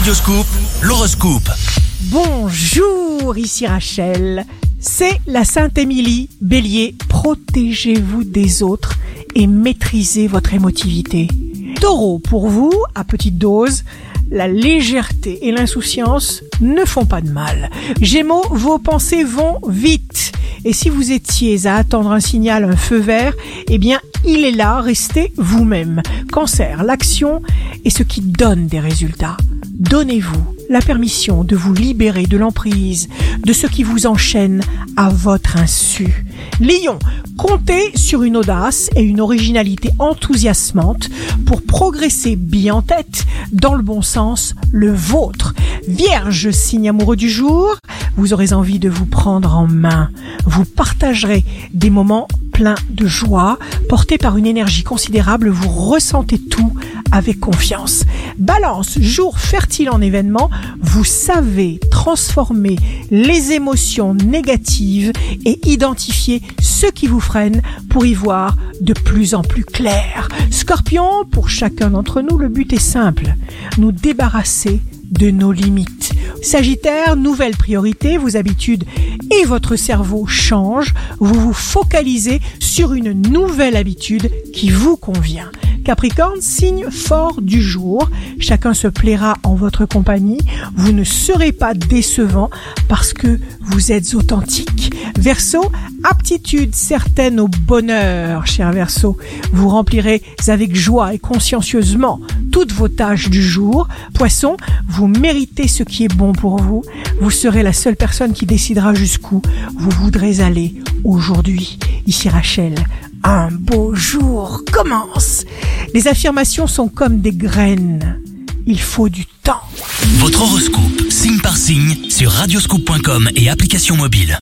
Radioscoop, l'horoscope. Bonjour, ici Rachel. C'est la Sainte Émilie. Bélier, protégez-vous des autres et maîtrisez votre émotivité. Taureau, pour vous, à petite dose, la légèreté et l'insouciance ne font pas de mal. Gémeaux, vos pensées vont vite. Et si vous étiez à attendre un signal, un feu vert, eh bien, il est là, restez vous-même. Cancer, l'action est ce qui donne des résultats. Donnez-vous la permission de vous libérer de l'emprise de ce qui vous enchaîne à votre insu. Lion, comptez sur une audace et une originalité enthousiasmante pour progresser bien en tête, dans le bon sens, le vôtre. Vierge, signe amoureux du jour, vous aurez envie de vous prendre en main. Vous partagerez des moments pleins de joie, portés par une énergie considérable, vous ressentez tout avec confiance. Balance, jour fertile en événements, vous savez transformer les émotions négatives et identifier ce qui vous freine pour y voir de plus en plus clair. Scorpion, pour chacun d'entre nous, le but est simple, nous débarrasser de nos limites. Sagittaire, nouvelle priorité, vos habitudes et votre cerveau changent, vous vous focalisez sur une nouvelle habitude qui vous convient. Capricorne, signe fort du jour, chacun se plaira en votre compagnie, vous ne serez pas décevant parce que vous êtes authentique. Verseau, aptitude certaine au bonheur, cher Verseau, vous remplirez avec joie et consciencieusement toutes vos tâches du jour. Poisson, vous méritez ce qui est bon pour vous, vous serez la seule personne qui décidera jusqu'où vous voudrez aller aujourd'hui. Ici Rachel, un beau jour commence. Les affirmations sont comme des graines. Il faut du temps. Votre horoscope, signe par signe, sur radioscoop.com et application mobile.